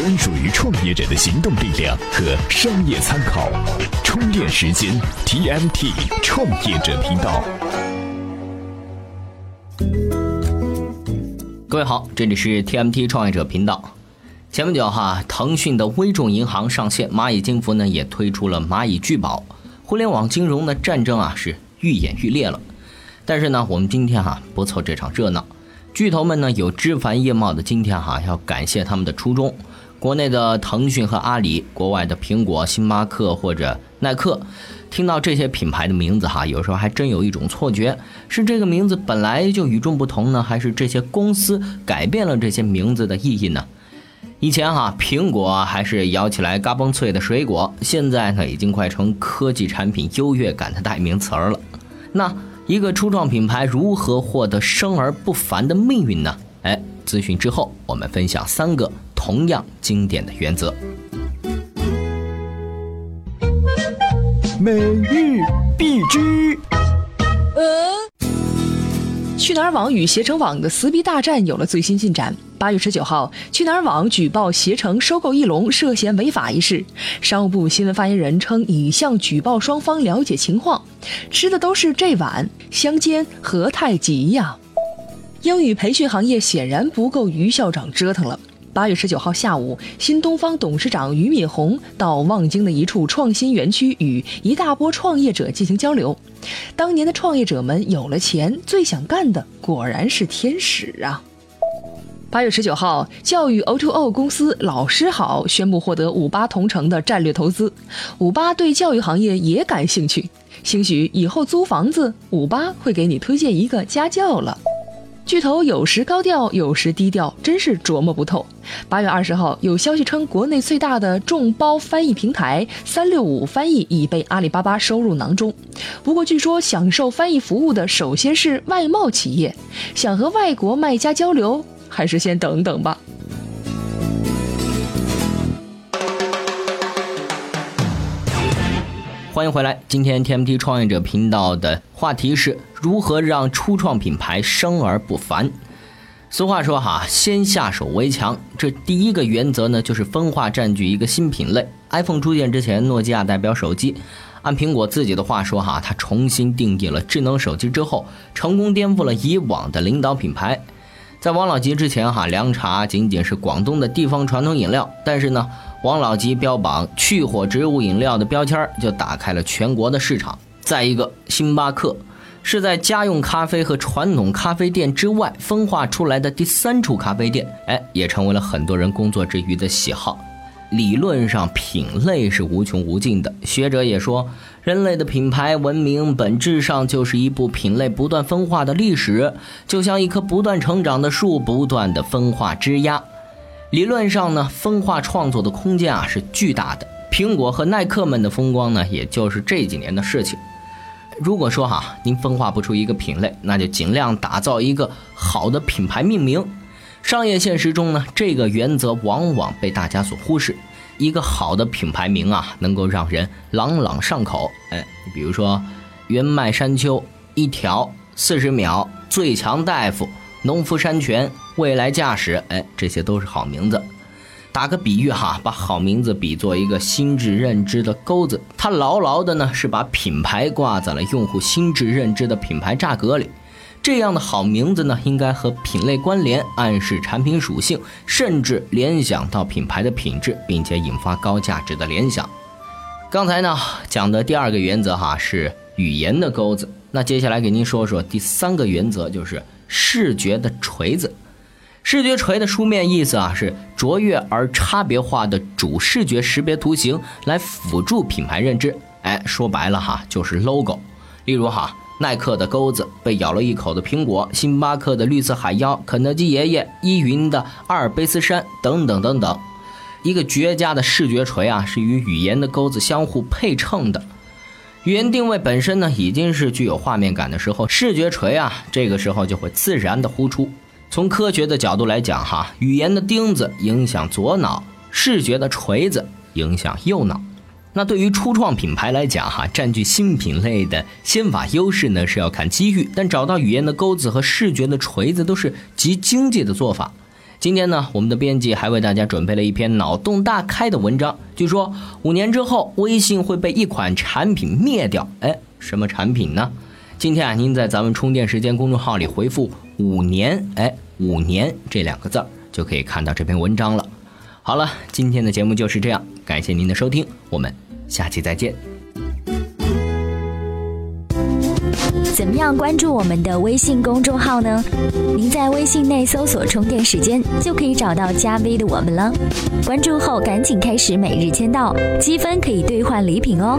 专属于创业者的行动力量和商业参考。充电时间，TMT 创业者频道。各位好，这里是 TMT 创业者频道。前不久哈，腾讯的微众银行上线，蚂蚁金服呢也推出了蚂蚁聚宝。互联网金融的战争啊是愈演愈烈了。但是呢，我们今天哈不凑这场热闹。巨头们呢有枝繁叶茂的今天哈，要感谢他们的初衷。国内的腾讯和阿里，国外的苹果、星巴克或者耐克，听到这些品牌的名字哈，有时候还真有一种错觉：是这个名字本来就与众不同呢，还是这些公司改变了这些名字的意义呢？以前哈，苹果还是咬起来嘎嘣脆的水果，现在呢已经快成科技产品优越感的代名词儿了。那。一个初创品牌如何获得生而不凡的命运呢？哎，咨询之后，我们分享三个同样经典的原则。每日必知。去哪儿网与携程网的撕逼大战有了最新进展。八月十九号，去哪儿网举报携程收购翼龙涉嫌违法一事，商务部新闻发言人称已向举报双方了解情况，吃的都是这碗，相煎何太急呀！英语培训行业显然不够于校长折腾了。八月十九号下午，新东方董事长俞敏洪到望京的一处创新园区与一大波创业者进行交流。当年的创业者们有了钱，最想干的果然是天使啊！八月十九号，教育 O2O 公司老师好宣布获得五八同城的战略投资。五八对教育行业也感兴趣，兴许以后租房子，五八会给你推荐一个家教了。巨头有时高调，有时低调，真是琢磨不透。八月二十号，有消息称，国内最大的众包翻译平台三六五翻译已被阿里巴巴收入囊中。不过，据说享受翻译服务的首先是外贸企业，想和外国卖家交流，还是先等等吧。欢迎回来，今天 TMT 创业者频道的话题是如何让初创品牌生而不凡。俗话说哈，先下手为强。这第一个原则呢，就是分化占据一个新品类。iPhone 出现之前，诺基亚代表手机，按苹果自己的话说哈，它重新定义了智能手机之后，成功颠覆了以往的领导品牌。在王老吉之前哈，凉茶仅仅是广东的地方传统饮料，但是呢。王老吉标榜去火植物饮料的标签就打开了全国的市场。再一个，星巴克是在家用咖啡和传统咖啡店之外分化出来的第三处咖啡店，哎，也成为了很多人工作之余的喜好。理论上，品类是无穷无尽的。学者也说，人类的品牌文明本质上就是一部品类不断分化的历史，就像一棵不断成长的树，不断的分化枝桠。理论上呢，分化创作的空间啊是巨大的。苹果和耐克们的风光呢，也就是这几年的事情。如果说哈，您分化不出一个品类，那就尽量打造一个好的品牌命名。商业现实中呢，这个原则往往被大家所忽视。一个好的品牌名啊，能够让人朗朗上口。哎，你比如说，原麦山丘、一条、四十秒、最强大夫。农夫山泉、未来驾驶，哎，这些都是好名字。打个比喻哈，把好名字比作一个心智认知的钩子，它牢牢的呢是把品牌挂在了用户心智认知的品牌栅格里。这样的好名字呢，应该和品类关联，暗示产品属性，甚至联想到品牌的品质，并且引发高价值的联想。刚才呢讲的第二个原则哈是语言的钩子，那接下来给您说说第三个原则，就是。视觉的锤子，视觉锤的书面意思啊是卓越而差别化的主视觉识别图形来辅助品牌认知。哎，说白了哈，就是 logo。例如哈，耐克的钩子，被咬了一口的苹果，星巴克的绿色海妖，肯德基爷爷，依云的阿尔卑斯山，等等等等。一个绝佳的视觉锤啊，是与语言的钩子相互配衬的。语言定位本身呢，已经是具有画面感的时候，视觉锤啊，这个时候就会自然的呼出。从科学的角度来讲，哈，语言的钉子影响左脑，视觉的锤子影响右脑。那对于初创品牌来讲，哈，占据新品类的先法优势呢，是要看机遇，但找到语言的钩子和视觉的锤子都是极经济的做法。今天呢，我们的编辑还为大家准备了一篇脑洞大开的文章。据说五年之后，微信会被一款产品灭掉。哎，什么产品呢？今天啊，您在咱们充电时间公众号里回复“五年”，哎，“五年”这两个字儿就可以看到这篇文章了。好了，今天的节目就是这样，感谢您的收听，我们下期再见。怎么样关注我们的微信公众号呢？您在微信内搜索“充电时间”就可以找到加 V 的我们了。关注后赶紧开始每日签到，积分可以兑换礼品哦。